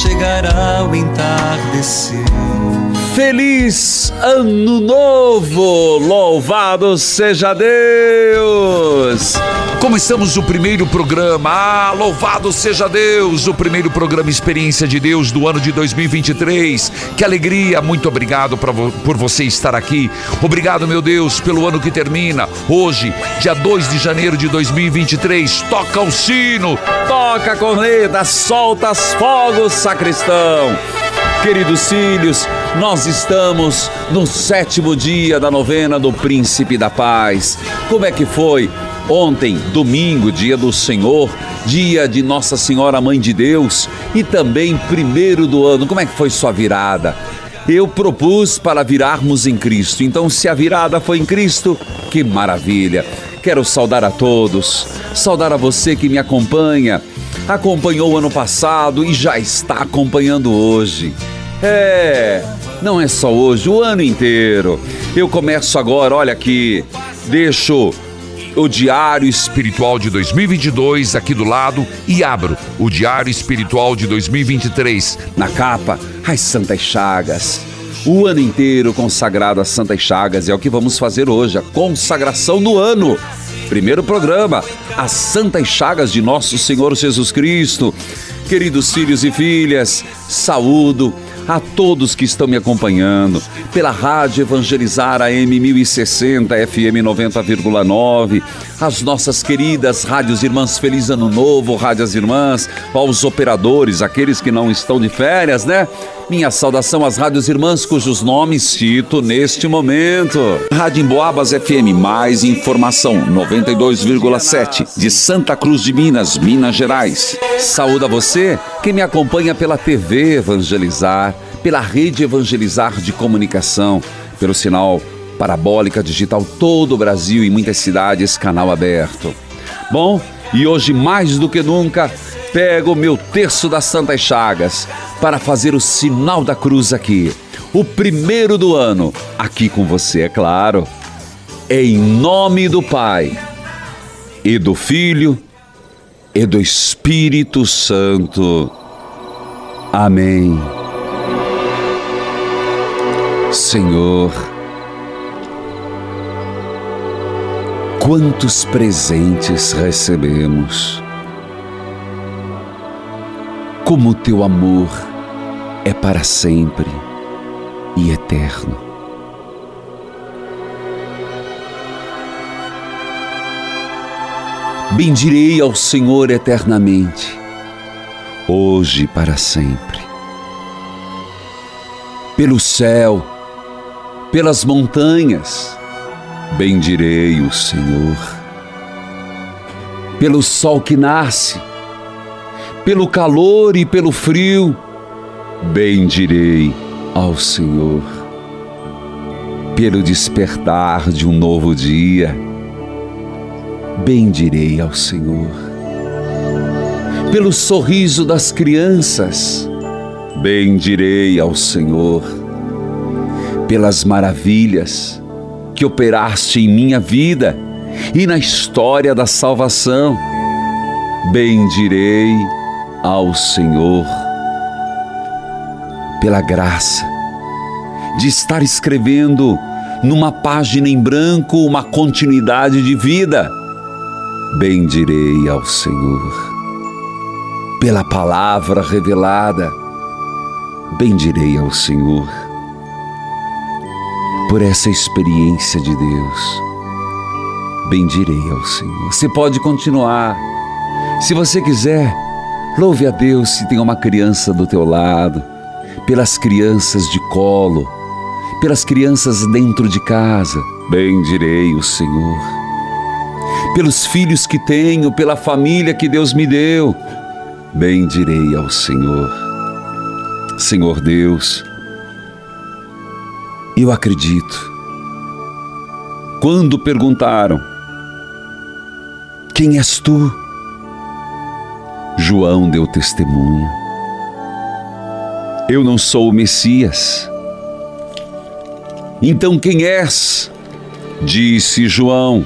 Chegará o entardecer. Feliz Ano Novo! Louvado seja Deus! Como estamos no primeiro programa? Ah, louvado seja Deus! O primeiro programa Experiência de Deus do ano de 2023. Que alegria! Muito obrigado por você estar aqui. Obrigado, meu Deus, pelo ano que termina. Hoje, dia 2 de janeiro de 2023. Toca o sino, toca a corneta, solta os fogos, sacristão. Queridos filhos, nós estamos no sétimo dia da novena do Príncipe da Paz. Como é que foi? Ontem, domingo, dia do Senhor, dia de Nossa Senhora Mãe de Deus e também primeiro do ano. Como é que foi sua virada? Eu propus para virarmos em Cristo. Então, se a virada foi em Cristo, que maravilha! Quero saudar a todos, saudar a você que me acompanha, acompanhou o ano passado e já está acompanhando hoje. É, não é só hoje, o ano inteiro. Eu começo agora, olha aqui, deixo o Diário Espiritual de 2022 aqui do lado e abro o Diário Espiritual de 2023 na capa, as Santas Chagas. O ano inteiro consagrado às Santas Chagas é o que vamos fazer hoje, a consagração do ano. Primeiro programa, as Santas Chagas de Nosso Senhor Jesus Cristo. Queridos filhos e filhas, saúdo a todos que estão me acompanhando pela Rádio Evangelizar AM 1060 FM 90,9, as nossas queridas rádios irmãs Feliz Ano Novo, rádios irmãs, aos operadores, aqueles que não estão de férias, né? Minha saudação às rádios irmãs cujos nomes cito neste momento. Rádio Emboabas FM, mais informação, 92,7 de Santa Cruz de Minas, Minas Gerais. Saúde a você que me acompanha pela TV Evangelizar, pela rede Evangelizar de comunicação, pelo sinal parabólica digital todo o Brasil e muitas cidades, canal aberto. Bom, e hoje mais do que nunca, pego o meu terço das Santas Chagas para fazer o sinal da cruz aqui. O primeiro do ano, aqui com você, é claro. Em nome do Pai, e do Filho, e do Espírito Santo. Amém. Senhor, quantos presentes recebemos. Como o teu amor é para sempre e eterno. Bendirei ao Senhor eternamente, hoje e para sempre. Pelo céu, pelas montanhas, bendirei o Senhor. Pelo sol que nasce, pelo calor e pelo frio, bendirei ao Senhor. Pelo despertar de um novo dia, bendirei ao Senhor. Pelo sorriso das crianças, bendirei ao Senhor. Pelas maravilhas que operaste em minha vida e na história da salvação. Bendirei ao Senhor pela graça de estar escrevendo numa página em branco uma continuidade de vida. Bendirei ao Senhor pela palavra revelada. Bendirei ao Senhor por essa experiência de Deus. Bendirei ao Senhor. Você pode continuar. Se você quiser, louve a Deus se tem uma criança do teu lado, pelas crianças de colo, pelas crianças dentro de casa. Bendirei o Senhor. Pelos filhos que tenho, pela família que Deus me deu. Bendirei ao Senhor. Senhor Deus, eu acredito. Quando perguntaram: Quem és tu? João deu testemunha. Eu não sou o Messias. Então quem és? Disse João,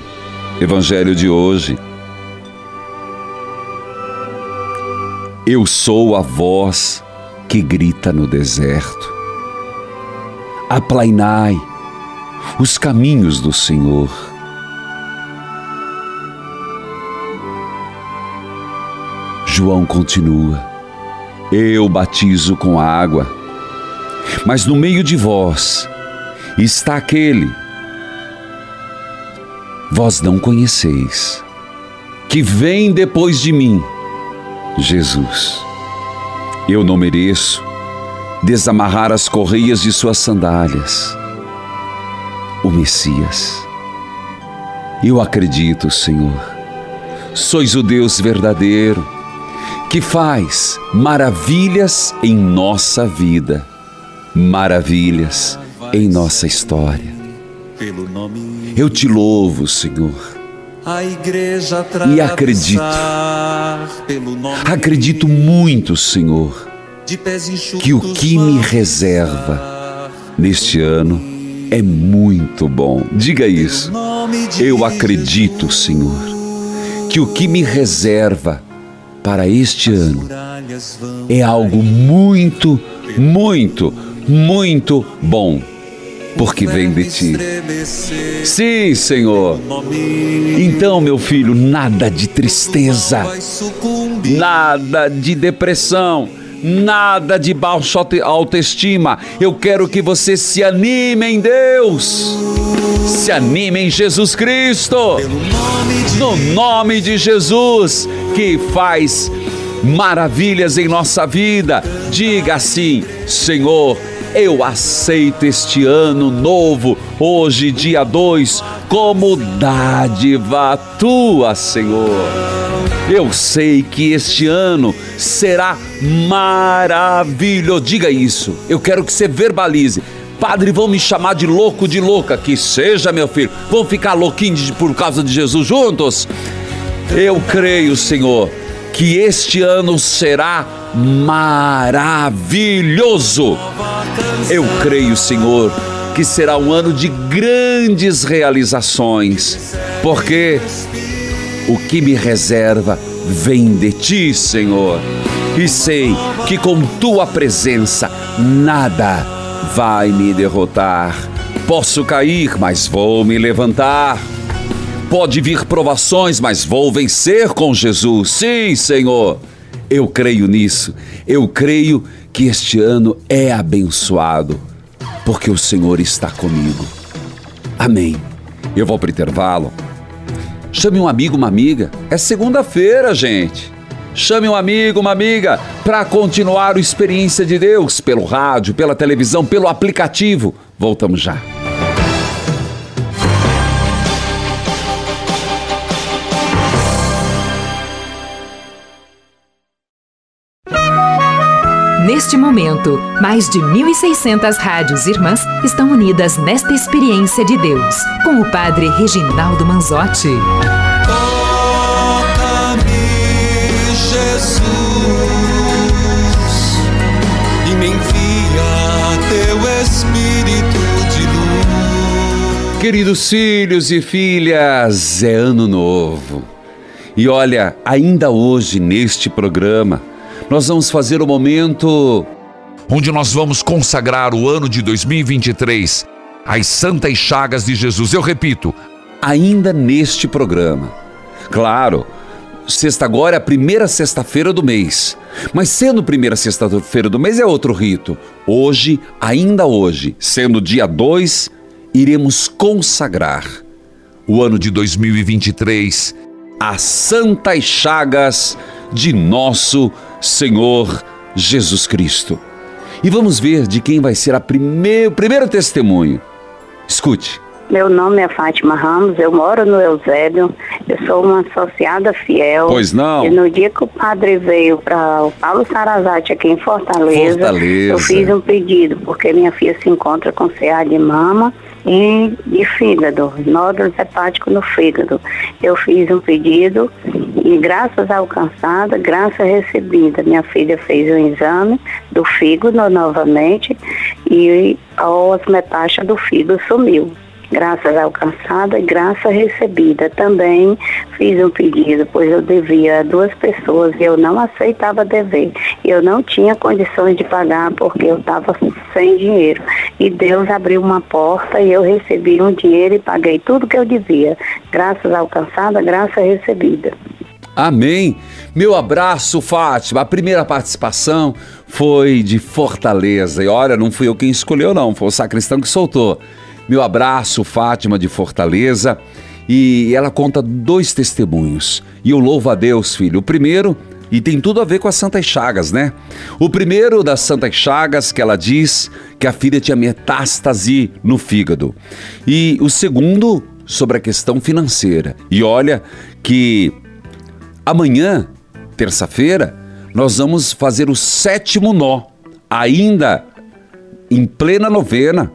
Evangelho de hoje. Eu sou a voz que grita no deserto aplainai os caminhos do Senhor. João continua: Eu batizo com água, mas no meio de vós está aquele, vós não conheceis, que vem depois de mim, Jesus. Eu não mereço desamarrar as correias de suas sandálias. O Messias. Eu acredito, Senhor, sois o Deus verdadeiro que faz maravilhas em nossa vida, maravilhas em nossa história. Eu te louvo, Senhor. E acredito, acredito muito, Senhor, que o que me reserva neste ano é muito bom. Diga isso. Eu acredito, Senhor, que o que me reserva para este ano é algo muito, muito, muito bom, porque vem de ti. Sim, Senhor. Então, meu filho, nada de tristeza, nada de depressão nada de baixa autoestima. Eu quero que você se anime em Deus. Se anime em Jesus Cristo. No nome de Jesus, que faz maravilhas em nossa vida. Diga assim: Senhor, eu aceito este ano novo, hoje, dia 2, como dádiva tua, Senhor. Eu sei que este ano será maravilhoso. Diga isso. Eu quero que você verbalize. Padre, vão me chamar de louco, de louca. Que seja, meu filho. Vão ficar louquinhos por causa de Jesus juntos? Eu creio, Senhor, que este ano será maravilhoso. Eu creio, Senhor, que será um ano de grandes realizações, porque o que me reserva vem de ti, Senhor. E sei que com tua presença nada vai me derrotar. Posso cair, mas vou me levantar. Pode vir provações, mas vou vencer com Jesus. Sim, Senhor. Eu creio nisso. Eu creio que este ano é abençoado, porque o Senhor está comigo. Amém. Eu vou para o intervalo. Chame um amigo, uma amiga. É segunda-feira, gente. Chame um amigo, uma amiga, para continuar a experiência de Deus pelo rádio, pela televisão, pelo aplicativo. Voltamos já. Neste momento, mais de 1.600 rádios irmãs estão unidas nesta experiência de Deus, com o Padre Reginaldo Manzotti. Toca-me, Jesus, e me envia teu Espírito de luz. Queridos filhos e filhas, é ano novo. E olha, ainda hoje neste programa, nós vamos fazer o momento onde nós vamos consagrar o ano de 2023 às santas chagas de Jesus. Eu repito, ainda neste programa. Claro, sexta agora é a primeira sexta-feira do mês. Mas sendo primeira sexta-feira do mês é outro rito. Hoje, ainda hoje, sendo dia 2, iremos consagrar o ano de 2023 às santas chagas de nosso Senhor Jesus Cristo. E vamos ver de quem vai ser a primeir, o primeiro testemunho. Escute. Meu nome é Fátima Ramos, eu moro no Eusébio, eu sou uma associada fiel. Pois não? E no dia que o padre veio para o Paulo Sarazate aqui em Fortaleza, Fortaleza, eu fiz um pedido, porque minha filha se encontra com CA de mama e de fígado, nódulos hepáticos no fígado. Eu fiz um pedido e graças alcançada, graça recebida, minha filha fez um exame do fígado novamente e as metástases do fígado sumiu graças alcançada e graça recebida. Também fiz um pedido, pois eu devia a duas pessoas e eu não aceitava dever. Eu não tinha condições de pagar porque eu estava sem dinheiro. E Deus abriu uma porta e eu recebi um dinheiro e paguei tudo que eu devia. Graças alcançada, graça recebida. Amém. Meu abraço, Fátima. A primeira participação foi de Fortaleza. E olha, não fui eu quem escolheu, não. Foi o sacristão que soltou. Meu abraço, Fátima de Fortaleza. E ela conta dois testemunhos. E eu louvo a Deus, filho. O primeiro, e tem tudo a ver com as Santas Chagas, né? O primeiro das Santas Chagas que ela diz que a filha tinha metástase no fígado. E o segundo, sobre a questão financeira. E olha que amanhã, terça-feira, nós vamos fazer o sétimo nó, ainda em plena novena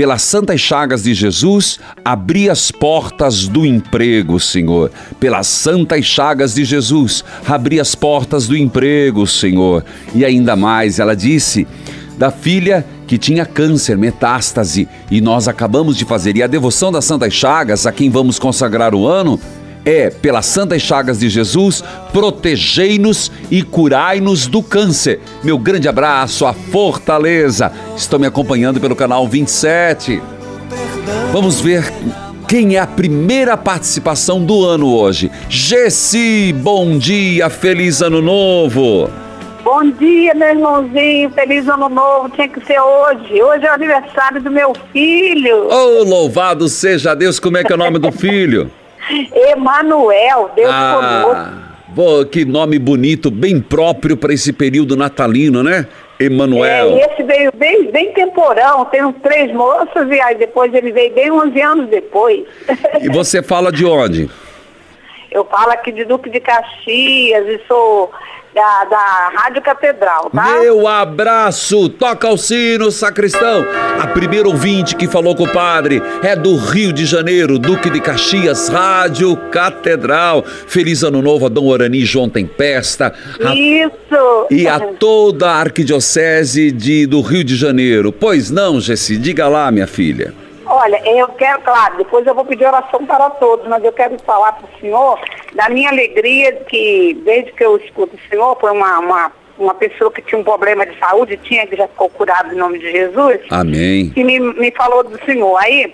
pelas santas chagas de Jesus, abri as portas do emprego, Senhor. Pelas santas chagas de Jesus, abri as portas do emprego, Senhor. E ainda mais, ela disse da filha que tinha câncer, metástase, e nós acabamos de fazer. E a devoção das Santas Chagas, a quem vamos consagrar o ano, é, pelas santas chagas de Jesus, protegei-nos e curai-nos do câncer. Meu grande abraço, a fortaleza. Estão me acompanhando pelo canal 27. Vamos ver quem é a primeira participação do ano hoje. Gessi, bom dia, feliz ano novo. Bom dia, meu irmãozinho. Feliz ano novo. Tinha que ser hoje. Hoje é o aniversário do meu filho. Oh, louvado seja Deus. Como é que é o nome do filho? Emanuel, Deus conosco. Pô, que nome bonito, bem próprio para esse período natalino, né? Emanuel. É, esse veio bem, bem temporão, tem uns três moças e aí depois ele veio bem 11 anos depois. E você fala de onde? Eu falo aqui de Duque de Caxias e sou da, da Rádio Catedral, tá? Meu abraço, toca o sino, sacristão. A primeira ouvinte que falou com o padre é do Rio de Janeiro, Duque de Caxias, Rádio Catedral. Feliz ano novo a Dom Orani João Tempesta. A, Isso! E a toda a arquidiocese de, do Rio de Janeiro. Pois não, Gessi, diga lá, minha filha. Olha, eu quero, claro, depois eu vou pedir oração para todos, mas eu quero falar para o senhor da minha alegria que, desde que eu escuto o senhor, foi uma, uma, uma pessoa que tinha um problema de saúde, tinha, que já ficou curado em nome de Jesus. Amém. Que me, me falou do senhor. Aí,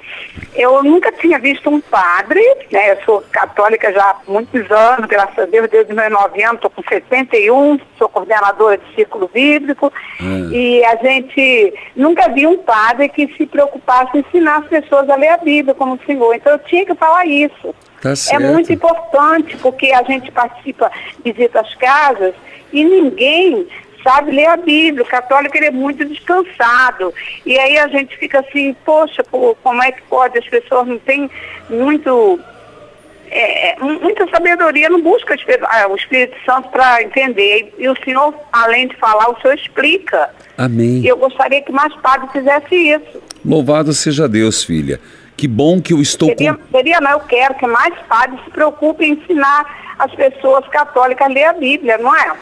eu nunca tinha visto um padre, né? Eu sou católica já há muitos anos, graças a Deus, desde 19 anos, estou com 71, sou coordenadora de círculo bíblico. Hum. E a gente nunca viu um padre que se preocupasse em ensinar as pessoas a ler a Bíblia como o senhor. Então eu tinha que falar isso. Tá É muito importante, porque a gente participa, visita as casas e ninguém sabe ler a Bíblia. O católico ele é muito descansado. E aí a gente fica assim, poxa, pô, como é que pode? As pessoas não têm muito. é, é, muita sabedoria, não busca o Espírito, ah, o Espírito Santo para entender. E, o senhor, além de falar, o senhor explica. Amém. E eu gostaria que mais padres fizessem isso. Louvado seja Deus, filha. Que bom que eu estou Seria, com... seria, não, eu quero que mais padres se preocupem em ensinar as pessoas católicas a ler a Bíblia, não é?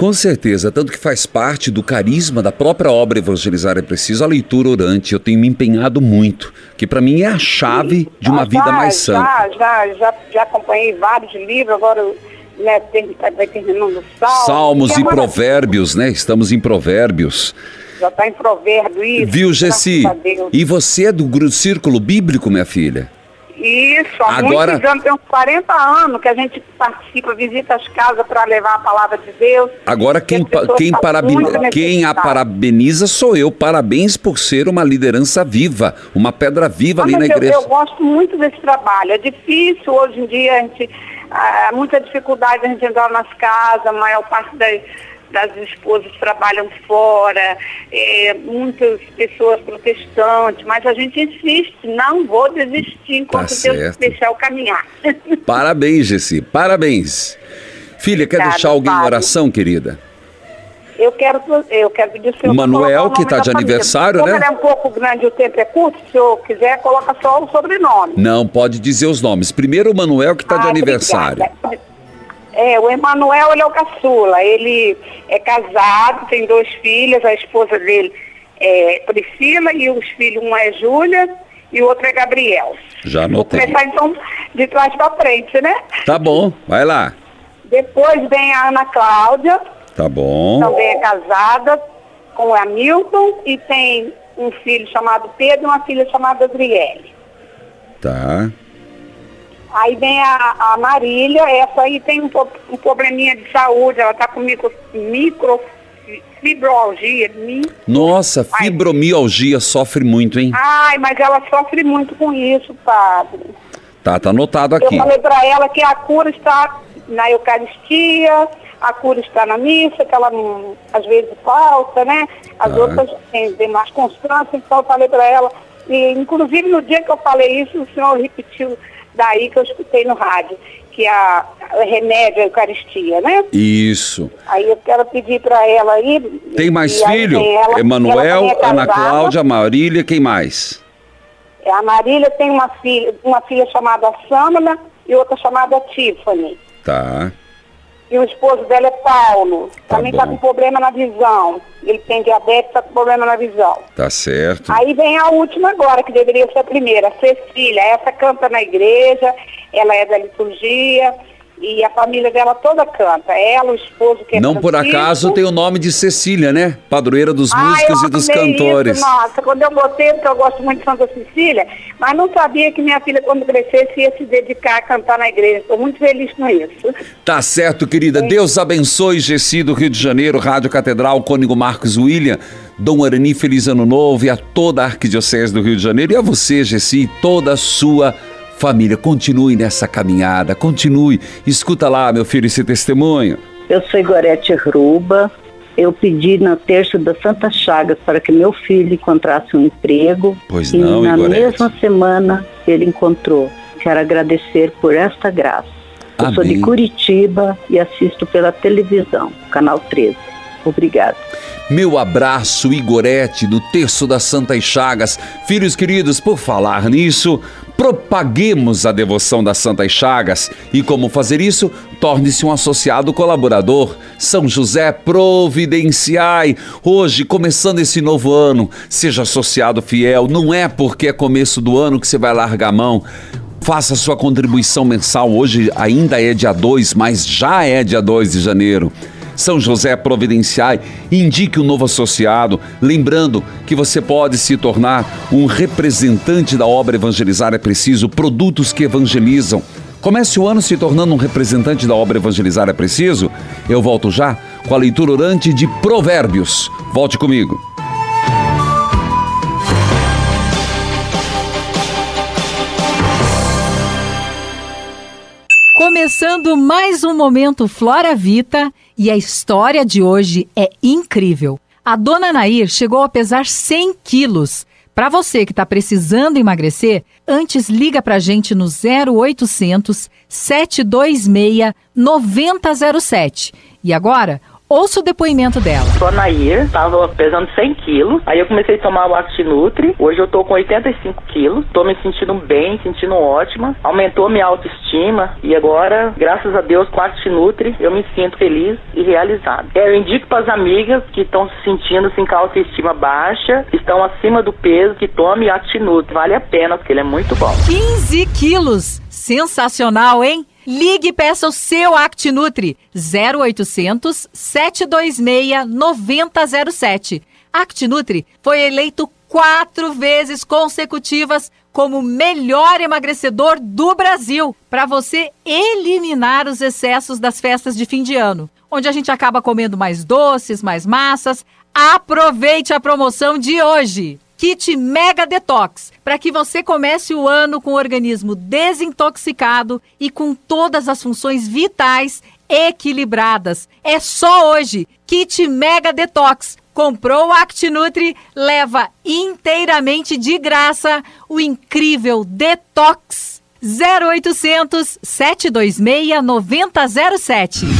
Com certeza, tanto que faz parte do carisma da própria obra Evangelizar é Preciso, a leitura orante. Eu tenho me empenhado muito, que para mim é a chave de uma Ah, vida já, mais santa. Já, já, já, já acompanhei vários livros, agora né, tem, vai terminando. Salmos Que e é provérbios, né? Estamos em provérbios. Já está em provérbio isso. Viu, Gessi? Deus. E você é do círculo bíblico, minha filha? Isso, há Agora- muitos anos, tem uns 40 anos que a gente participa, visita as casas para levar a palavra de Deus. Agora quem, quem, paraben- quem a parabeniza sou eu. Parabéns por ser uma liderança viva, uma pedra viva Ah, ali na eu, igreja. eu gosto muito desse trabalho. É difícil hoje em dia, a gente, há muita dificuldade a gente entrar nas casas, a maior parte das, das esposas trabalham fora, é, muitas pessoas protestantes, mas a gente insiste, não vou desistir enquanto Tá Deus deixar eu caminhar. Parabéns, Gessi, parabéns. Filha, quer Obrigada, deixar alguém em oração, querida? Eu quero, eu quero pedir ao senhor O Manuel, o que tá da de aniversário, Como né? é um pouco grande o tempo é curto, se o senhor quiser, coloca só o sobrenome. Não, pode dizer os nomes. Primeiro o Manuel, que está de Ah, aniversário. obrigada. É, o Emanuel, ele é o caçula. Ele é casado, tem dois filhos, a esposa dele é Priscila e os filhos, um é Júlia e o outro é Gabriel. Já Vou anotei. começar então de trás para frente, né? Tá bom, vai lá. Depois vem a Ana Cláudia, Tá bom. também é casada com o Hamilton e tem um filho chamado Pedro e uma filha chamada Adriele. Tá. Aí vem a, a Marília, essa aí tem um, um probleminha de saúde, ela está com micro, microfibroalgia. Mi, Nossa, fibromialgia sofre muito, hein? ai, mas ela sofre muito com isso, padre. Tá, tá anotado Eu aqui. falei para ela que a cura está na Eucaristia, a cura está na missa, que ela às vezes falta, né? As Tá. outras têm, têm mais constância, então eu falei para ela. E, inclusive, no dia que eu falei isso, o senhor repetiu daí que eu escutei no rádio, que a, a remédio a Eucaristia, né? Isso. Aí eu quero pedir para ela aí. Tem mais filho? tem ela- ela Emanuel, é Ana. Cláudia, Marília, quem mais? É, A Marília tem uma filha, uma filha chamada Samana e outra chamada Tiffany. Tá. E o esposo dela é Paulo. Tá Também está com problema na visão. Ele tem diabetes, está com problema na visão. Tá certo. Aí vem a última agora, que deveria ser a primeira, a Cecília. Essa canta na igreja, ela é da liturgia e a família dela toda canta. Ela, o esposo que é Não por acaso tem o nome de Cecília, né? Padroeira dos Ah, músicos eu e dos cantores. Isso, nossa, quando eu botei, porque eu gosto muito de Santa Cecília, mas não sabia que minha filha, quando crescesse, ia se dedicar a cantar na igreja. Estou muito feliz com isso. Tá certo, querida. Deus abençoe Gessi do Rio de Janeiro, Rádio Catedral, Cônigo Marcos William, Dom Arani, feliz ano novo e a toda a Arquidiocese do Rio de Janeiro e a você, Gessi, e toda a sua família. Continue nessa caminhada, continue. Escuta lá, meu filho, esse testemunho. Eu sou Igorete Ruba. Eu pedi na terça da Santa Chagas para que meu filho encontrasse um emprego. Pois e não, na Igorete. mesma semana ele encontrou. Quero agradecer por esta graça. Eu sou de Amém. Curitiba e assisto pela televisão, canal 13. Obrigada. Meu abraço, Igorete, do Terço das Santas Chagas. Filhos queridos, por falar nisso, propaguemos a devoção das Santas Chagas. E como fazer isso? Torne-se um associado colaborador. São José, providenciai. Hoje, começando esse novo ano, seja associado fiel. Não é porque é começo do ano que você vai largar a mão. Faça sua contribuição mensal. Hoje ainda é dia 2, mas já é dia 2 de janeiro. São José Providenciai, indique um novo associado, lembrando que você pode se tornar um representante da obra Evangelizar é Preciso, produtos que evangelizam. Comece o ano se tornando um representante da obra Evangelizar é Preciso. Eu volto já com a leitura orante de Provérbios. Volte comigo. Começando mais um momento Flora Vita e a história de hoje é incrível. A dona Nair chegou a pesar 100 quilos. Para você que está precisando emagrecer, antes liga para a gente no 0800 726 9007. E agora, Ouça o depoimento dela. Sou a Nair, estava pesando 100 quilos. Aí eu comecei a tomar o Actinutri. Hoje eu tô com 85 quilos. Tô me sentindo bem, sentindo ótima. Aumentou minha autoestima. E agora, graças a Deus, com o Actinutri, eu me sinto feliz e realizado. É, eu indico para as amigas que estão se sentindo assim, com a autoestima baixa, estão acima do peso, que tome Actinutri. Vale a pena, porque ele é muito bom. 15 quilos! Sensacional, hein? Ligue e peça o seu ActiNutri 0800 726 9007. ActiNutri foi eleito quatro vezes consecutivas como melhor emagrecedor do Brasil para você eliminar os excessos das festas de fim de ano, onde a gente acaba comendo mais doces, mais massas. Aproveite a promoção de hoje! Kit Mega Detox, para que você comece o ano com o organismo desintoxicado e com todas as funções vitais equilibradas. É só hoje. Kit Mega Detox. Comprou o ActiNutri, leva inteiramente de graça o incrível Detox. 0800 726 9007.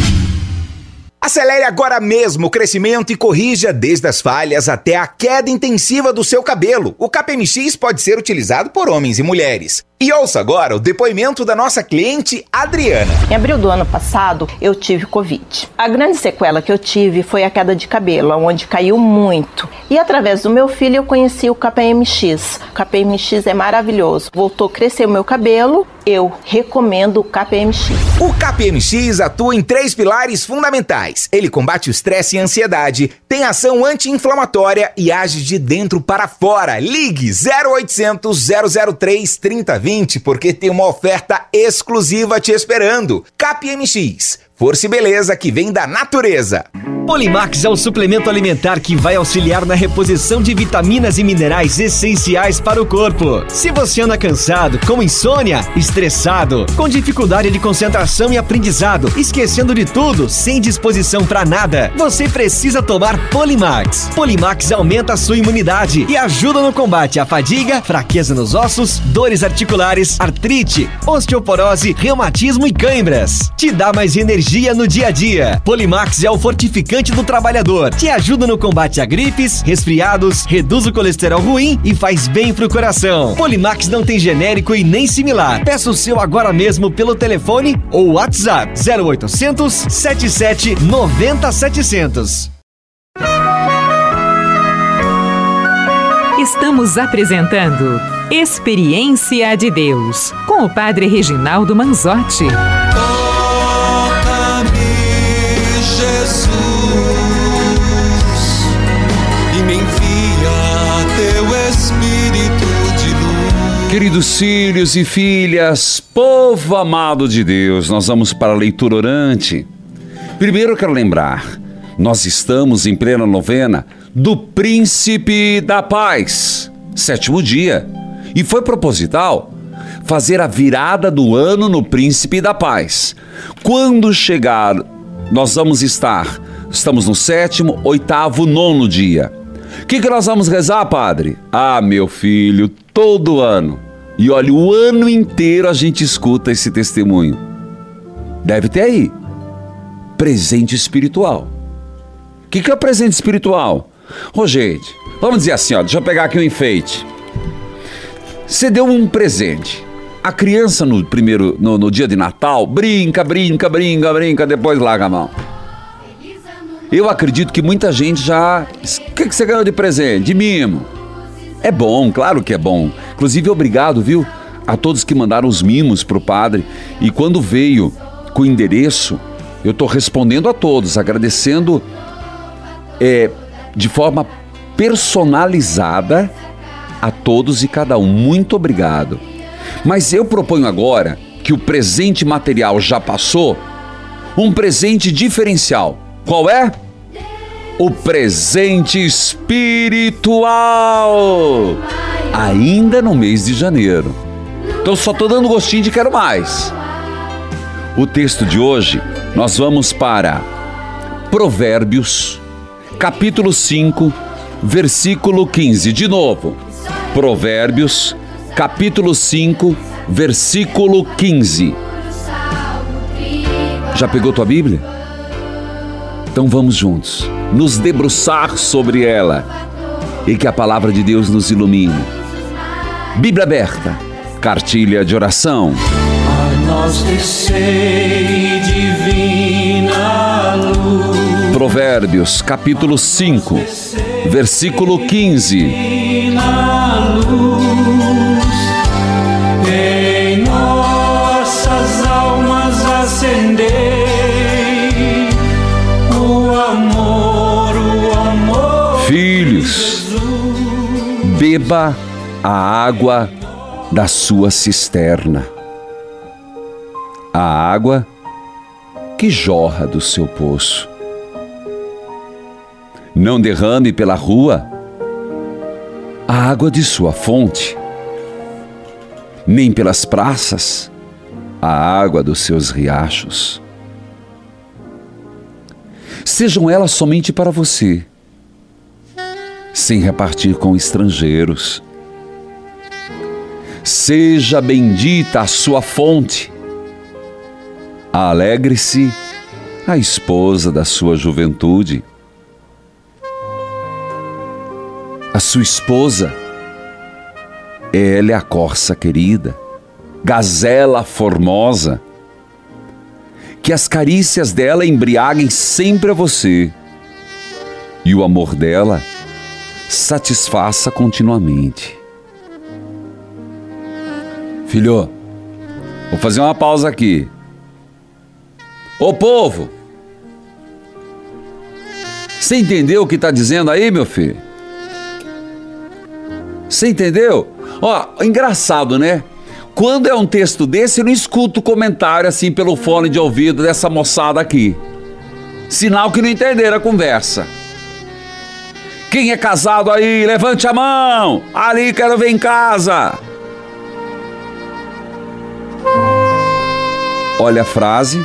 Acelere agora mesmo o crescimento e corrija desde as falhas até a queda intensiva do seu cabelo. O KPMX pode ser utilizado por homens e mulheres. E ouça agora o depoimento da nossa cliente Adriana. Em abril do ano passado, eu tive Covid. A grande sequela que eu tive foi a queda de cabelo, onde caiu muito. E através do meu filho eu conheci o KPMX. O KPMX é maravilhoso. Voltou a crescer o meu cabelo, eu recomendo o KPMX. O KPMX atua em três pilares fundamentais. Ele combate o estresse e a ansiedade, tem ação anti-inflamatória e age de dentro para fora. Ligue 0800 003 3020 porque tem uma oferta exclusiva te esperando. KPMX, força e beleza que vem da natureza. Polimax é um suplemento alimentar que vai auxiliar na reposição de vitaminas e minerais essenciais para o corpo. Se você anda cansado, com insônia, estressado, com dificuldade de concentração e aprendizado, esquecendo de tudo, sem disposição para nada, você precisa tomar Polimax. Polimax aumenta a sua imunidade e ajuda no combate à fadiga, fraqueza nos ossos, dores articulares, artrite, osteoporose, reumatismo e câimbras. Te dá mais energia no dia a dia. Polimax é o fortificante do trabalhador. Te ajuda no combate a gripes, resfriados, reduz o colesterol ruim e faz bem pro coração. Polimax não tem genérico e nem similar. Peça o seu agora mesmo pelo telefone ou WhatsApp 0800 77 90 700. Estamos apresentando Experiência de Deus com o Padre Reginaldo Manzotti. Queridos filhos e filhas, povo amado de Deus, nós vamos para a leitura orante. Primeiro eu quero lembrar, nós estamos em plena novena do Príncipe da Paz, sétimo dia. E foi proposital fazer a virada do ano no Príncipe da Paz. Quando chegar, nós vamos estar, estamos no sétimo, oitavo, nono dia. O que, que nós vamos rezar, padre? Ah, meu filho, todo ano. E olha, o ano inteiro a gente escuta esse testemunho. Deve ter aí. Presente espiritual. O que, que é presente espiritual? Ô, gente, vamos dizer assim, ó, deixa eu pegar aqui um enfeite. Você deu um presente. A criança no primeiro, no, no dia de Natal, brinca, brinca, brinca, brinca, depois larga a mão. Eu acredito que muita gente já. O que, você ganhou de presente? De mimo. É bom, claro que é bom. Inclusive, obrigado, viu? A todos que mandaram os mimos pro padre. E quando veio com o endereço, eu tô respondendo a todos, agradecendo é, de forma personalizada a todos e cada um. Muito obrigado. Mas eu proponho agora que o presente material já passou, um presente diferencial. Qual é? O presente espiritual. Ainda no mês de janeiro. Então só tô dando gostinho de quero mais. O texto de hoje, nós vamos para Provérbios, capítulo 5, versículo 15. De novo. Provérbios, capítulo 5, versículo 15. Já pegou tua Bíblia? Então vamos juntos nos debruçar sobre ela e que a palavra de Deus nos ilumine. Bíblia aberta, cartilha de oração. A nós descei divina luz. Provérbios, capítulo 5, versículo 15. Divina luz. Em nossas almas acendei Filhos, beba a água da sua cisterna. A água que jorra do seu poço. Não derrame pela rua a água de sua fonte, nem pelas praças a água dos seus riachos. Sejam elas somente para você, sem repartir com estrangeiros. Seja bendita a sua fonte. Alegre-se a esposa da sua juventude. A sua esposa, é a corça querida, gazela formosa, que as carícias dela embriaguem sempre a você e o amor dela satisfaça continuamente. Filho, vou fazer uma pausa aqui. Ô povo! Você entendeu o que está dizendo aí, meu filho? Você entendeu? Ó, engraçado, né? Quando é um texto desse, eu não escuto comentário assim pelo fone de ouvido dessa moçada aqui. Sinal que não entenderam a conversa. Quem é casado aí, levante a mão. Ali, quero ver em casa. Olha a frase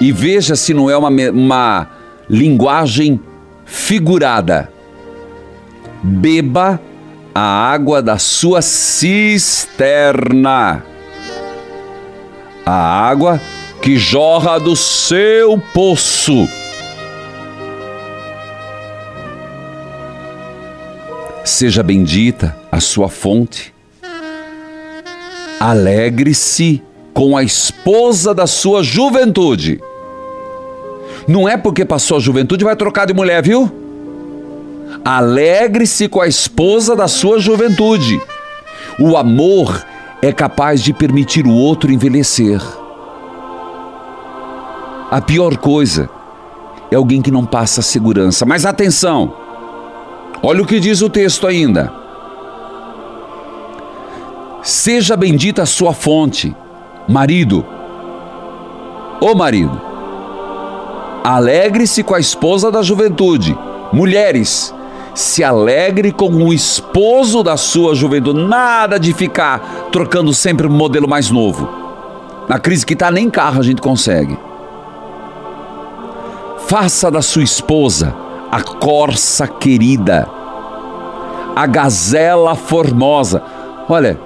e veja se não é uma, uma linguagem figurada. Beba a água da sua cisterna. A água que jorra do seu poço. Seja bendita a sua fonte. Alegre-se com a esposa da sua juventude. Não é porque passou a juventude vai trocar de mulher, viu? Alegre-se com a esposa da sua juventude. O amor é capaz de permitir o outro envelhecer. A pior coisa é alguém que não passa segurança. Mas atenção! Olha o que diz o texto ainda. Seja bendita a sua fonte, marido. Ô marido, alegre-se com a esposa da juventude. Mulheres, se alegre com o esposo da sua juventude. Nada de ficar trocando sempre um modelo mais novo. Na crise que está, nem carro a gente consegue. Faça da sua esposa a corça querida, a gazela formosa. Olha,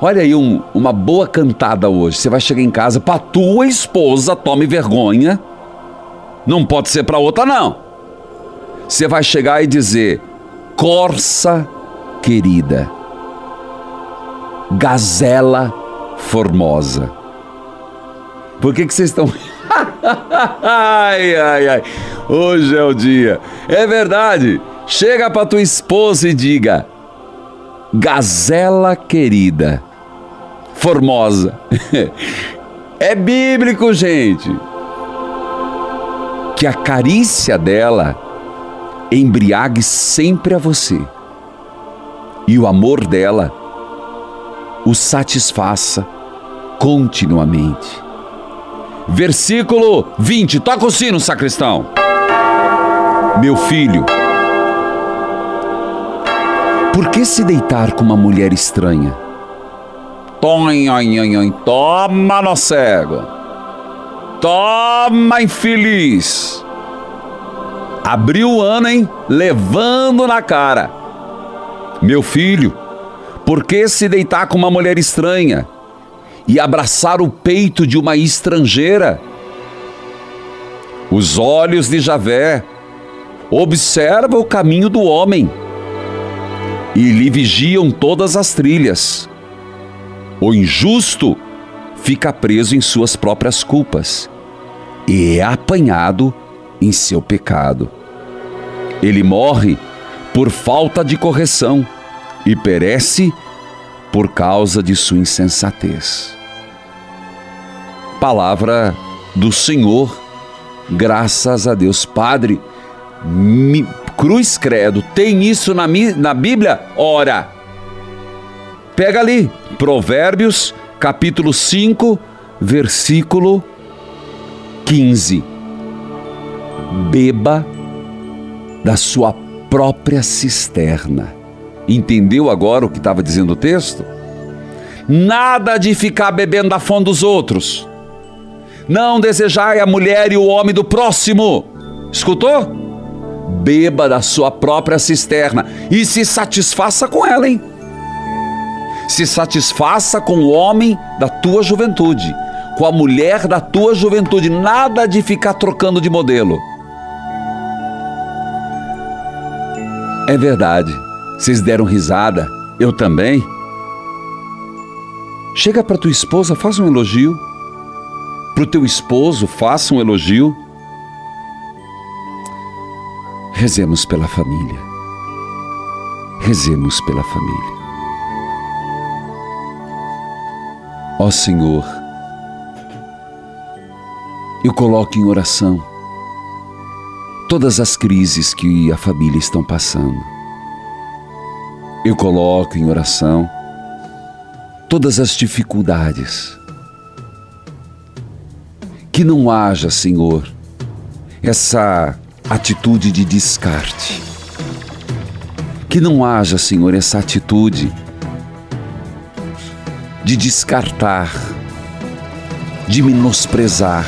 olha aí um, uma boa cantada hoje. Você vai chegar em casa para tua esposa, tome vergonha. Não pode ser para outra não. Você vai chegar e dizer: corça querida, gazela formosa. Por que que vocês estão ai, ai, ai. Hoje é o dia. É verdade. Chega para tua esposa e diga: Gazela querida, formosa. é bíblico, gente. Que a carícia dela embriague sempre a você. E o amor dela o satisfaça continuamente. Versículo 20. Toca o sino, sacristão. Meu filho, por que se deitar com uma mulher estranha? Toma no cego. Toma infeliz. Abriu o ano, hein? Levando na cara. Meu filho, por que se deitar com uma mulher estranha? E abraçar o peito de uma estrangeira. Os olhos de Javé observam o caminho do homem e lhe vigiam todas as trilhas. O injusto fica preso em suas próprias culpas e é apanhado em seu pecado. Ele morre por falta de correção e perece por causa de sua insensatez. Palavra do Senhor, graças a Deus. Padre, mi, cruz credo, tem isso na, na Bíblia? Ora, pega ali, Provérbios, capítulo 5, versículo 15. Beba da sua própria cisterna. Entendeu agora o que estava dizendo o texto? Nada de ficar bebendo da fonte dos outros. Não desejai a mulher e o homem do próximo. Escutou? Beba da sua própria cisterna e se satisfaça com ela, hein? Se satisfaça com o homem da tua juventude, com a mulher da tua juventude. Nada de ficar trocando de modelo. É verdade. Vocês deram risada. Eu também. Chega para tua esposa, faz um elogio. Para o teu esposo, faça um elogio. Rezemos pela família. Rezemos pela família. Ó Senhor, eu coloco em oração todas as crises que a família estão passando. Eu coloco em oração todas as dificuldades. Que não haja, Senhor, essa atitude de descarte. Que não haja, Senhor, essa atitude de descartar, de menosprezar,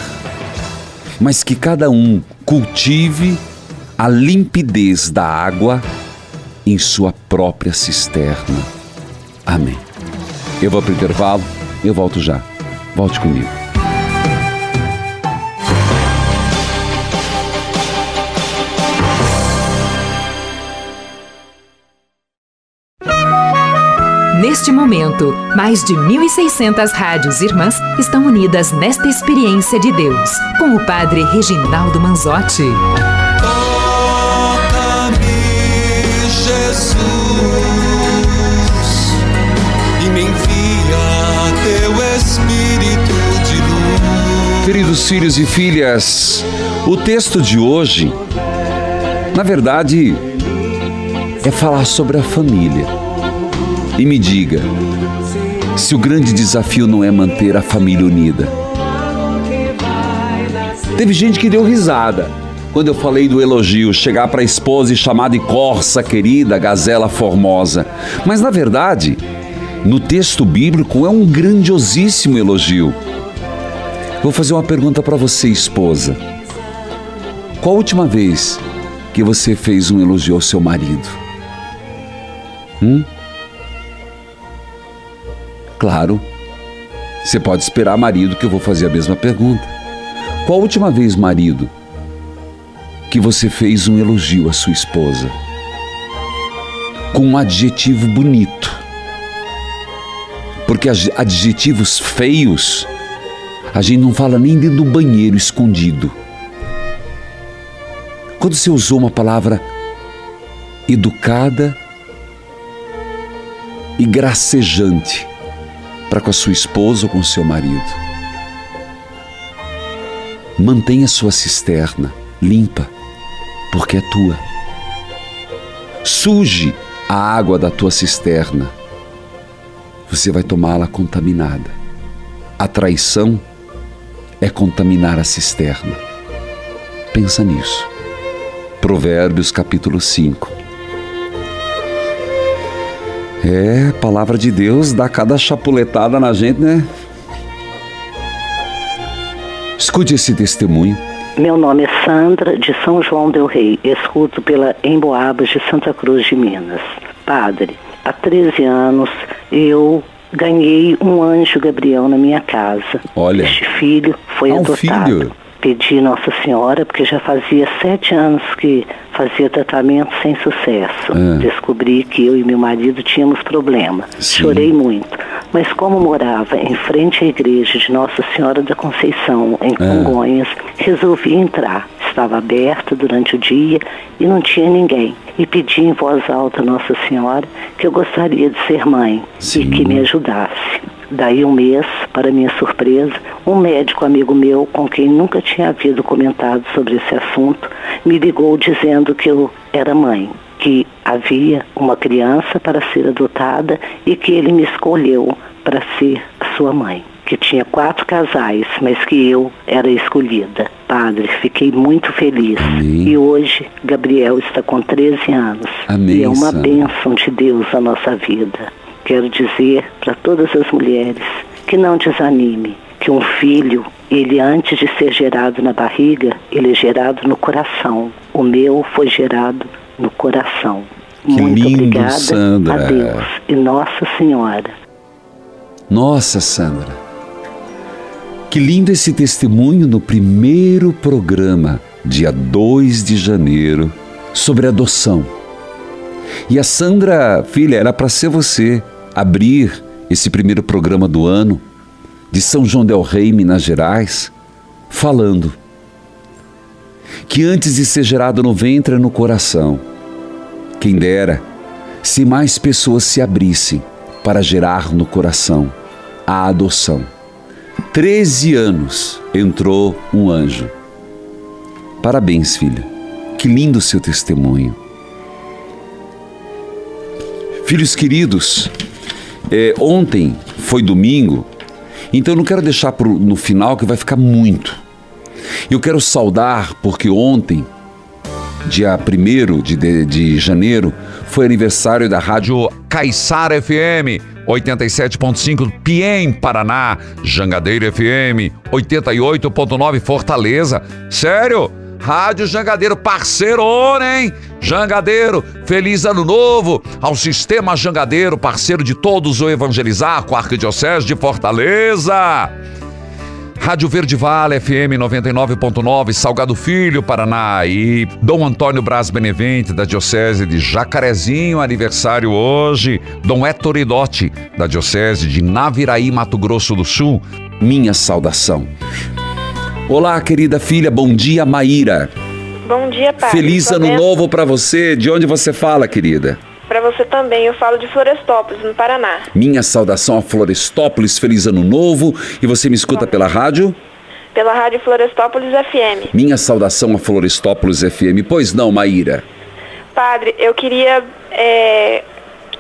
mas que cada um cultive a limpidez da água em sua própria cisterna. Amém. Eu vou para o intervalo, eu volto já. Volte comigo. Neste momento, mais de 1.600 rádios irmãs estão unidas nesta experiência de Deus, com o Padre Reginaldo Manzotti. Queridos filhos e filhas, o texto de hoje, na verdade, é falar sobre a família. E me diga, se o grande desafio não é manter a família unida. Teve gente que deu risada quando eu falei do elogio, chegar para a esposa e chamar de corça querida, gazela formosa. Mas na verdade, no texto bíblico é um grandiosíssimo elogio. Vou fazer uma pergunta para você, esposa. Qual a última vez que você fez um elogio ao seu marido? Hum? Claro. Você pode esperar, marido, que eu vou fazer a mesma pergunta. Qual a última vez, marido, que você fez um elogio à sua esposa? Com um adjetivo bonito. Porque adjetivos feios, a gente não fala nem dentro do banheiro escondido. Quando você usou uma palavra educada e gracejante, para com a sua esposa ou com o seu marido. Mantenha sua cisterna limpa, porque é tua. Suje a água da tua cisterna, você vai tomá-la contaminada. A traição é contaminar a cisterna. Pensa nisso. Provérbios capítulo 5 é, palavra de Deus dá cada chapuletada na gente, né? Escute esse testemunho. Meu nome é Sandra, de São João del Rei. Escuto pela Emboabas de Santa Cruz de Minas. Padre, há 13 anos eu ganhei um anjo Gabriel na minha casa. Olha. Este filho foi ah, um adotado. Filho. Pedi Nossa Senhora, porque já fazia sete anos que fazia tratamento sem sucesso. Ah. Descobri que eu e meu marido tínhamos problema. Sim. Chorei muito. Mas como morava em frente à igreja de Nossa Senhora da Conceição, em Congonhas, resolvi entrar. Estava aberta durante o dia e não tinha ninguém. E pedi em voz alta a Nossa Senhora que eu gostaria de ser mãe e que me ajudasse. Daí um mês, para minha surpresa, um médico amigo meu, com quem nunca tinha havido comentado sobre esse assunto, me ligou dizendo que eu era mãe, que havia uma criança para ser adotada e que ele me escolheu para ser sua mãe. Que tinha quatro casais, mas que eu era escolhida. Padre, fiquei muito feliz. E hoje, Gabriel está com 13 anos. Amém, E é uma bênção de Deus na nossa vida. Quero dizer para todas as mulheres que não desanime, que um filho, ele antes de ser gerado na barriga, ele é gerado no coração. O meu foi gerado no coração. Que Muito lindo, obrigada Sandra. a Deus e Nossa Senhora. Nossa, Sandra. Que lindo esse testemunho no primeiro programa, dia 2 de janeiro, sobre adoção. E a Sandra, filha, era para ser você abrir esse primeiro programa do ano de São João del Rei, Minas Gerais, falando que antes de ser gerado no ventre é no coração. Quem dera se mais pessoas se abrissem para gerar no coração a adoção. Treze anos entrou um anjo. Parabéns, filha. Que lindo seu testemunho. Filhos queridos, é, ontem foi domingo, então eu não quero deixar pro, no final que vai ficar muito. Eu quero saudar porque ontem, dia 1 de, de, de janeiro, foi aniversário da rádio Caiçara FM 87.5 Piem, Paraná, Jangadeiro FM 88.9 Fortaleza. Sério? Rádio Jangadeiro, parceirona, hein? Jangadeiro, feliz ano novo ao Sistema Jangadeiro, parceiro de todos o Evangelizar com a Arquidiocese de Fortaleza. Rádio Verde Vale FM 99.9, Salgado Filho, Paraná e Dom Antônio Braz Benevente, da Diocese de Jacarezinho, aniversário hoje. Dom Héctor Idotti, da Diocese de Naviraí, Mato Grosso do Sul, minha saudação. Olá, querida filha, bom dia, Maíra. Bom dia, pai. Feliz ano novo pra você. De onde você fala, querida? Para você também. Eu falo de Florestópolis, no Paraná. Minha saudação a Florestópolis, feliz ano novo. E você me escuta pela rádio? Pela Rádio Florestópolis FM. Minha saudação a Florestópolis FM. Pois não, Maíra? Padre, eu queria é,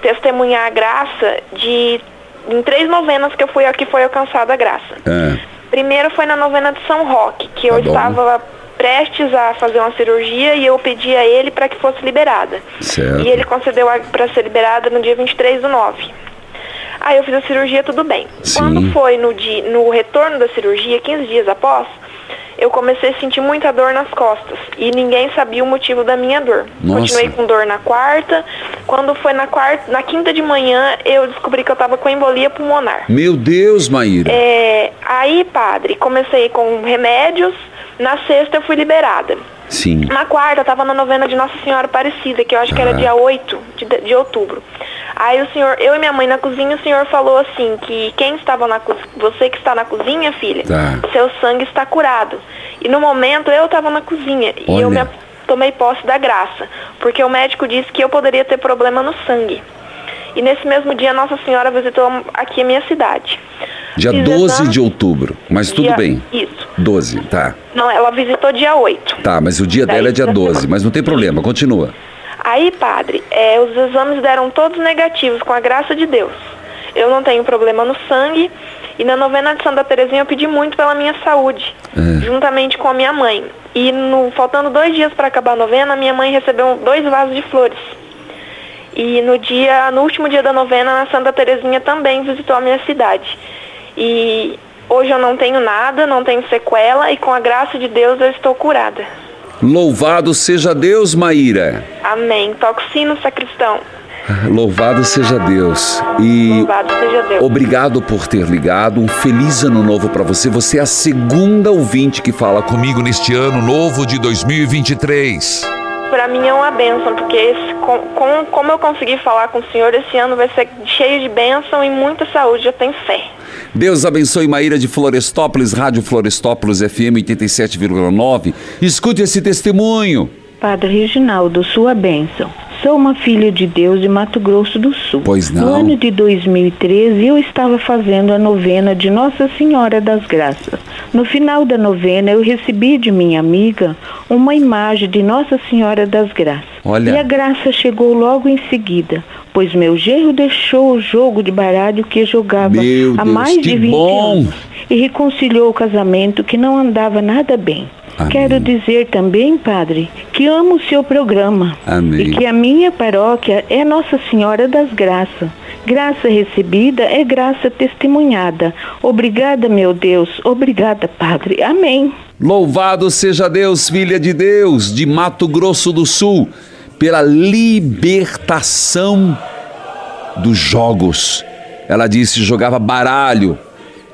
testemunhar a graça de em três novenas que eu fui que foi alcançada a graça. Ah, Primeiro foi na novena de São Roque, que Tá eu bom. estava prestes a fazer uma cirurgia e eu pedi a ele para que fosse liberada. certo. E ele concedeu para ser liberada no dia 23 do 9. Aí eu fiz a cirurgia, tudo bem. Sim. Quando foi no, dia, no retorno da cirurgia, 15 dias após, eu comecei a sentir muita dor nas costas. E ninguém sabia o motivo da minha dor. Nossa. Continuei com dor na quarta. Quando foi na quarta, na quinta de manhã, eu descobri que eu estava com embolia pulmonar. Meu Deus, Maíra. É, aí, padre, comecei com remédios. Na sexta eu fui liberada. Sim. Na quarta, eu tava na novena de Nossa Senhora Aparecida, que eu acho que era Ah. dia 8 de, de outubro. Aí o senhor, eu e minha mãe na cozinha, o senhor falou assim, que quem estava na cozinha, você que está na cozinha, filha, Tá. seu sangue está curado. E no momento eu estava na cozinha e eu Olha. me tomei posse da graça, porque o médico disse que eu poderia ter problema no sangue. E nesse mesmo dia Nossa Senhora visitou aqui a minha cidade. Dia Fiz 12 exame- de outubro. Mas tudo Dia- bem. Isso. 12, tá. Não, ela visitou dia 8. Tá, mas o dia Daí dela é dia da 12. semana. Mas não tem problema, continua. Aí, padre, é, os exames deram todos negativos, com a graça de Deus. Eu não tenho problema no sangue. E na novena de Santa Terezinha eu pedi muito pela minha saúde, É. juntamente com a minha mãe. E no, faltando dois dias para acabar a novena, minha mãe recebeu dois vasos de flores. E no dia, no último dia da novena, a Santa Terezinha também visitou a minha cidade. E hoje eu não tenho nada, não tenho sequela e com a graça de Deus eu estou curada. Louvado seja Deus, Maíra. Amém. Toca o sino, sacristão. Louvado seja Deus. E Louvado seja Deus. obrigado por ter ligado. Um feliz ano novo para você. Você é a segunda ouvinte que fala comigo neste ano novo de 2023. Pra mim é uma bênção, porque esse, com, com- como eu consegui falar com o senhor, esse ano vai ser cheio de bênção e muita saúde, eu tenho fé. Deus abençoe Maíra de Florestópolis, Rádio Florestópolis FM 87,9. Escute esse testemunho. Padre Reginaldo, sua bênção. Sou uma filha de Deus de Mato Grosso do Sul. Pois não. No ano de 2013, eu estava fazendo a novena de Nossa Senhora das Graças. No final da novena, eu recebi de minha amiga uma imagem de Nossa Senhora das Graças. Olha. E a graça chegou logo em seguida, pois meu genro deixou o jogo de baralho que jogava Meu há Deus, mais de 20 bom. anos e reconciliou o casamento que não andava nada bem. Amém. Quero dizer também, padre, que amo o seu programa Amém. e que a minha paróquia é Nossa Senhora das Graças. Graça recebida é graça testemunhada. Obrigada, meu Deus. Obrigada, Padre. Amém. Louvado seja Deus, filha de Deus, de Mato Grosso do Sul, pela libertação dos jogos. Ela disse: jogava baralho.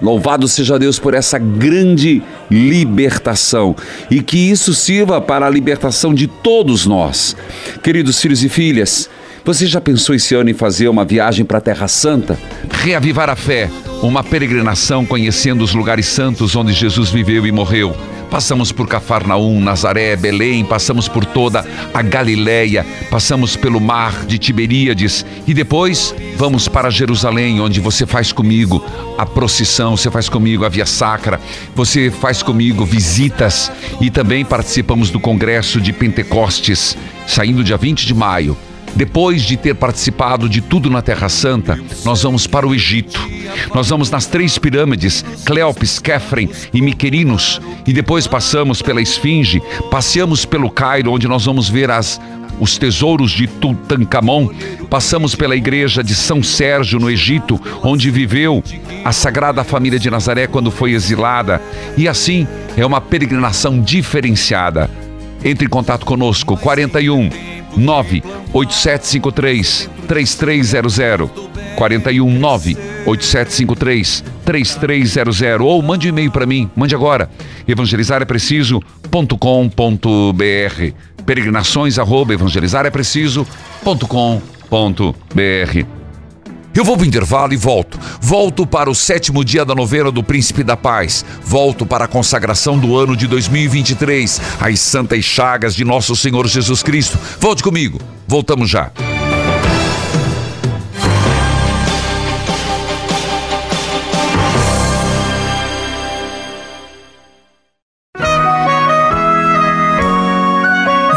Louvado seja Deus por essa grande libertação e que isso sirva para a libertação de todos nós. Queridos filhos e filhas, você já pensou esse ano em fazer uma viagem para a Terra Santa? Reavivar a fé, uma peregrinação conhecendo os lugares santos onde Jesus viveu e morreu. Passamos por Cafarnaum, Nazaré, Belém, passamos por toda a Galileia, passamos pelo mar de Tiberíades e depois vamos para Jerusalém, onde você faz comigo a procissão, você faz comigo a via sacra, você faz comigo visitas e também participamos do congresso de Pentecostes, saindo dia 20 de maio. Depois de ter participado de tudo na Terra Santa, nós vamos para o Egito. Nós vamos nas três pirâmides, Cleopes, Kefren e Miquerinos, e depois passamos pela Esfinge, passeamos pelo Cairo, onde nós vamos ver as os tesouros de Tutankhamon, passamos pela igreja de São Sérgio no Egito, onde viveu a Sagrada Família de Nazaré quando foi exilada, e assim é uma peregrinação diferenciada. Entre em contato conosco, 41 98753 3300 41 98753 3300 ou mande um e-mail para mim, mande agora. evangelizarepreciso.com.br peregrinações arroba eu vou pro intervalo e volto. Volto para o sétimo dia da novena do Príncipe da Paz. Volto para a consagração do ano de 2023, as santas chagas de nosso Senhor Jesus Cristo. Volte comigo. Voltamos já.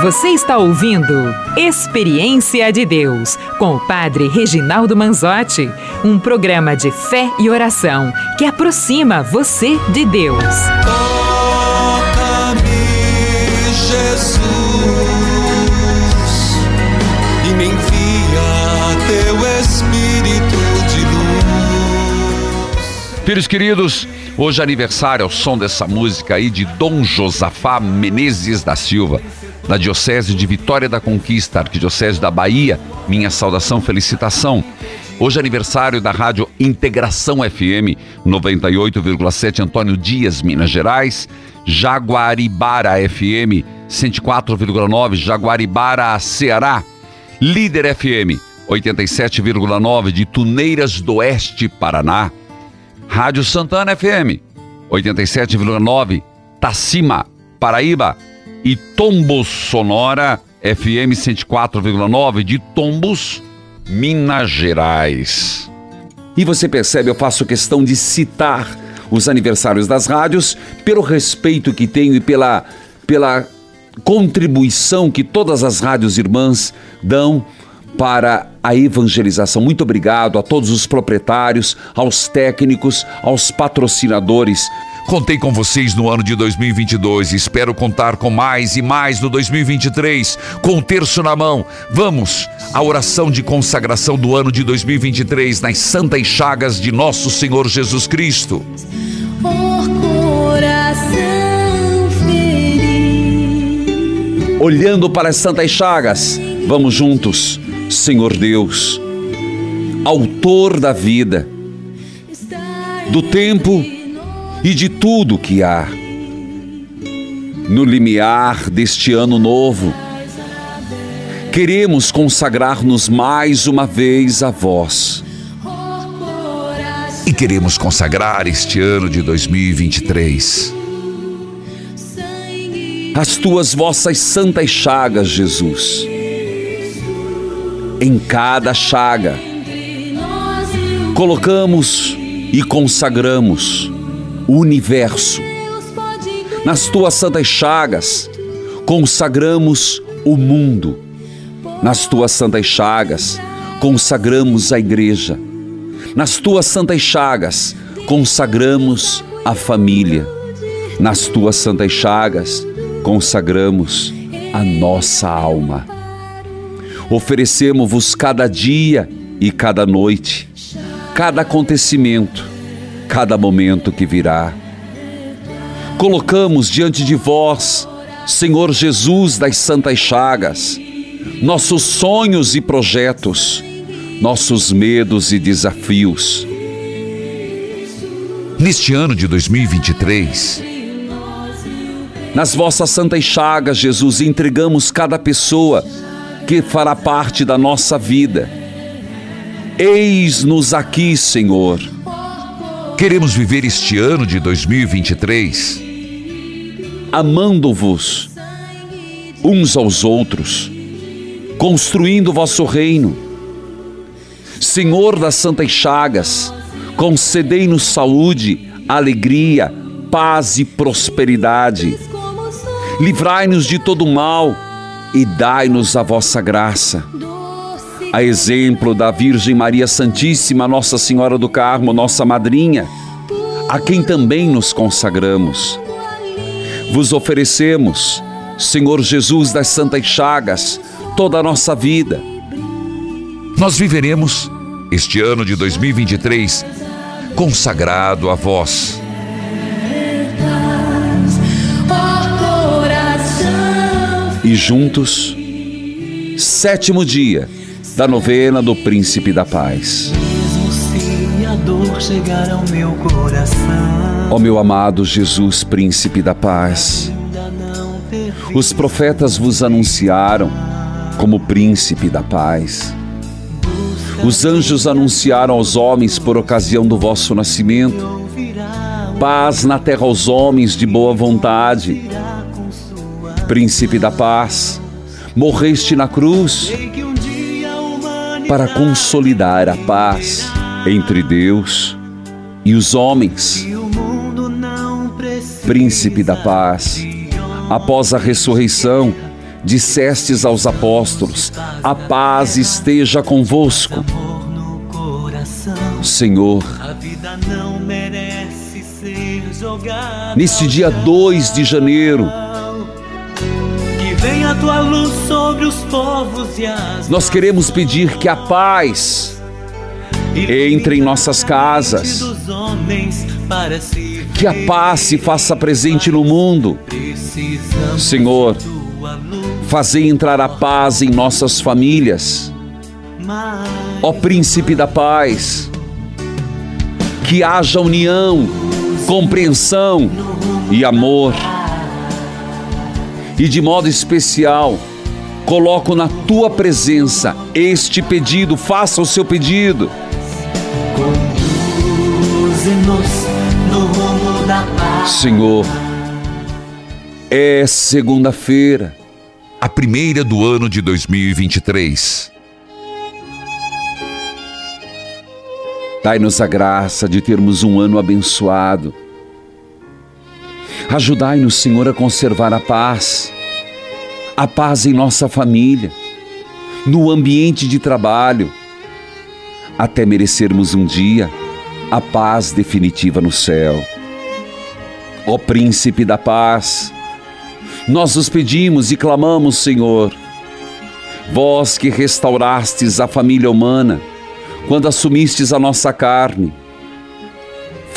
Você está ouvindo Experiência de Deus com o Padre Reginaldo Manzotti, um programa de fé e oração que aproxima você de Deus. Toca-me, Jesus, e me envia teu Espírito de luz. Filhos queridos, hoje é aniversário ao som dessa música aí de Dom Josafá Menezes da Silva, da Diocese de Vitória da Conquista, Arquidiocese da Bahia. Minha saudação, felicitação. Hoje é aniversário da Rádio Integração FM 98,7 Antônio Dias, Minas Gerais, Jaguaribara FM 104,9 Jaguaribara, Ceará, Líder FM 87,9 de Tuneiras do Oeste, Paraná, Rádio Santana FM 87,9 Tacima, Paraíba e Tombos Sonora FM 104,9 de Tombos, Minas Gerais. E você percebe, eu faço questão de citar os aniversários das rádios pelo respeito que tenho e pela, pela contribuição que todas as rádios irmãs dão para a evangelização. Muito obrigado a todos os proprietários, aos técnicos, aos patrocinadores. Contei com vocês no ano de 2022 e espero contar com mais e mais no 2023, com o terço na mão. Vamos à oração de consagração do ano de 2023 nas santas chagas de nosso Senhor Jesus Cristo. Olhando para as santas chagas, vamos juntos Senhor Deus, Autor da vida, do tempo e de tudo que há. No limiar deste ano novo, queremos consagrar-nos mais uma vez a vós. E queremos consagrar este ano de 2023 as tuas vossas santas chagas, Jesus. Em cada chaga, colocamos e consagramos universo. Nas tuas santas chagas, consagramos o mundo. Nas tuas santas chagas, consagramos a igreja. Nas tuas santas chagas, consagramos a família. Nas tuas santas chagas, consagramos a nossa alma. Oferecemos-vos cada dia e cada noite, cada acontecimento, cada momento que virá. Colocamos diante de vós, Senhor Jesus das Santas Chagas, nossos sonhos e projetos, nossos medos e desafios. Neste ano de 2023, nas vossas santas chagas, Jesus, entregamos cada pessoa que fará parte da nossa vida. Eis-nos aqui, Senhor. Queremos viver este ano de 2023 amando-vos uns aos outros, construindo vosso reino. Senhor das santas chagas, concedei-nos saúde, alegria, paz e prosperidade livrai-nos de todo mal e dai-nos a vossa graça. A exemplo da Virgem Maria Santíssima, Nossa Senhora do Carmo, nossa madrinha, a quem também nos consagramos. Vos oferecemos, Senhor Jesus das Santas Chagas, toda a nossa vida. Nós viveremos este ano de 2023 consagrado a vós e juntos, sétimo dia da novena do Príncipe da Paz. Ó meu amado Jesus, Príncipe da Paz, os profetas vos anunciaram como Príncipe da Paz. Os anjos anunciaram aos homens por ocasião do vosso nascimento. Paz na terra aos homens de boa vontade Príncipe da paz, morreste na cruz para consolidar a paz entre Deus e os homens. Príncipe da paz, após a ressurreição, dissestes aos apóstolos: A paz esteja convosco. Senhor, neste dia 2 de janeiro, tua luz sobre os povos e as Nós queremos pedir que a paz entre em nossas casas. Que a paz se faça presente no mundo. Senhor, fazei entrar a paz em nossas famílias. Ó Príncipe da Paz, que haja união, compreensão e amor e de modo especial, coloco na tua presença este pedido, faça o seu pedido. Senhor, é segunda-feira, a primeira do ano de 2023. Dai-nos a graça de termos um ano abençoado Ajudai-nos, Senhor, a conservar a paz, a paz em nossa família, no ambiente de trabalho, até merecermos um dia a paz definitiva no céu. Ó Príncipe da Paz, nós os pedimos e clamamos, Senhor, vós que restaurastes a família humana, quando assumistes a nossa carne,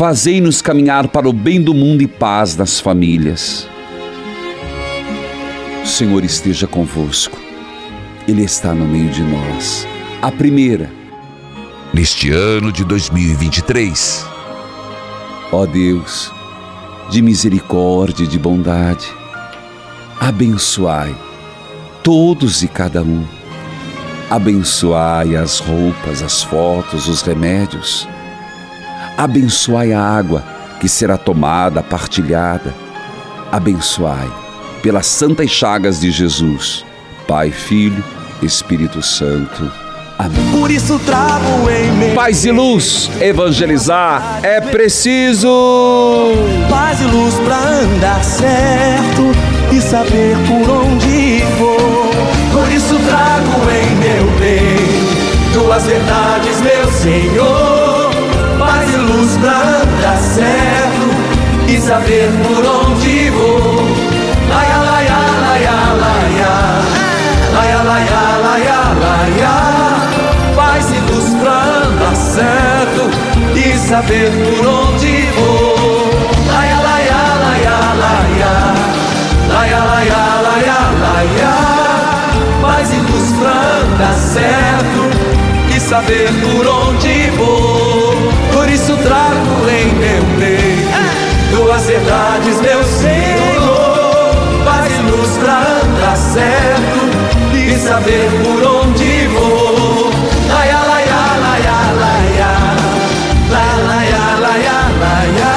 Fazei-nos caminhar para o bem do mundo e paz das famílias. O Senhor esteja convosco. Ele está no meio de nós. A primeira, neste ano de 2023. Ó Deus, de misericórdia e de bondade, abençoai todos e cada um. Abençoai as roupas, as fotos, os remédios. Abençoai a água que será tomada, partilhada. Abençoai pelas santas chagas de Jesus, Pai, Filho, Espírito Santo. Amém. Por isso trago em mim Paz e luz, evangelizar é preciso. paz e luz pra andar certo e saber por onde vou. Por isso trago em meu bem tuas verdades, meu Senhor. Pra andar certo e saber por onde vou. Laia, laia, laia, laia. Laia, laia, laia, laia. E pra andar certo e saber por onde vou. Laia, laia, laia, laia. Laia, laia, laia, laia. E pra andar certo e saber por onde vou. Isso trago em meu peito tuas verdades, meu Senhor. Paz e luz pra andar certo e saber por onde vou. Laia, laia, laia, laia. Laia, laia, laia, laia.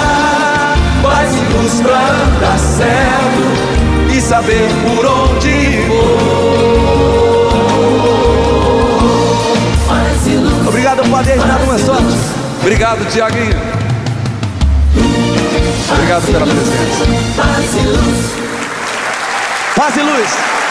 Paz e luz pra andar certo e saber por onde vou. Obrigado, Padre. Já começou. Obrigado, Tiaguinho. Obrigado pela presença. Paz e luz. Paz e luz.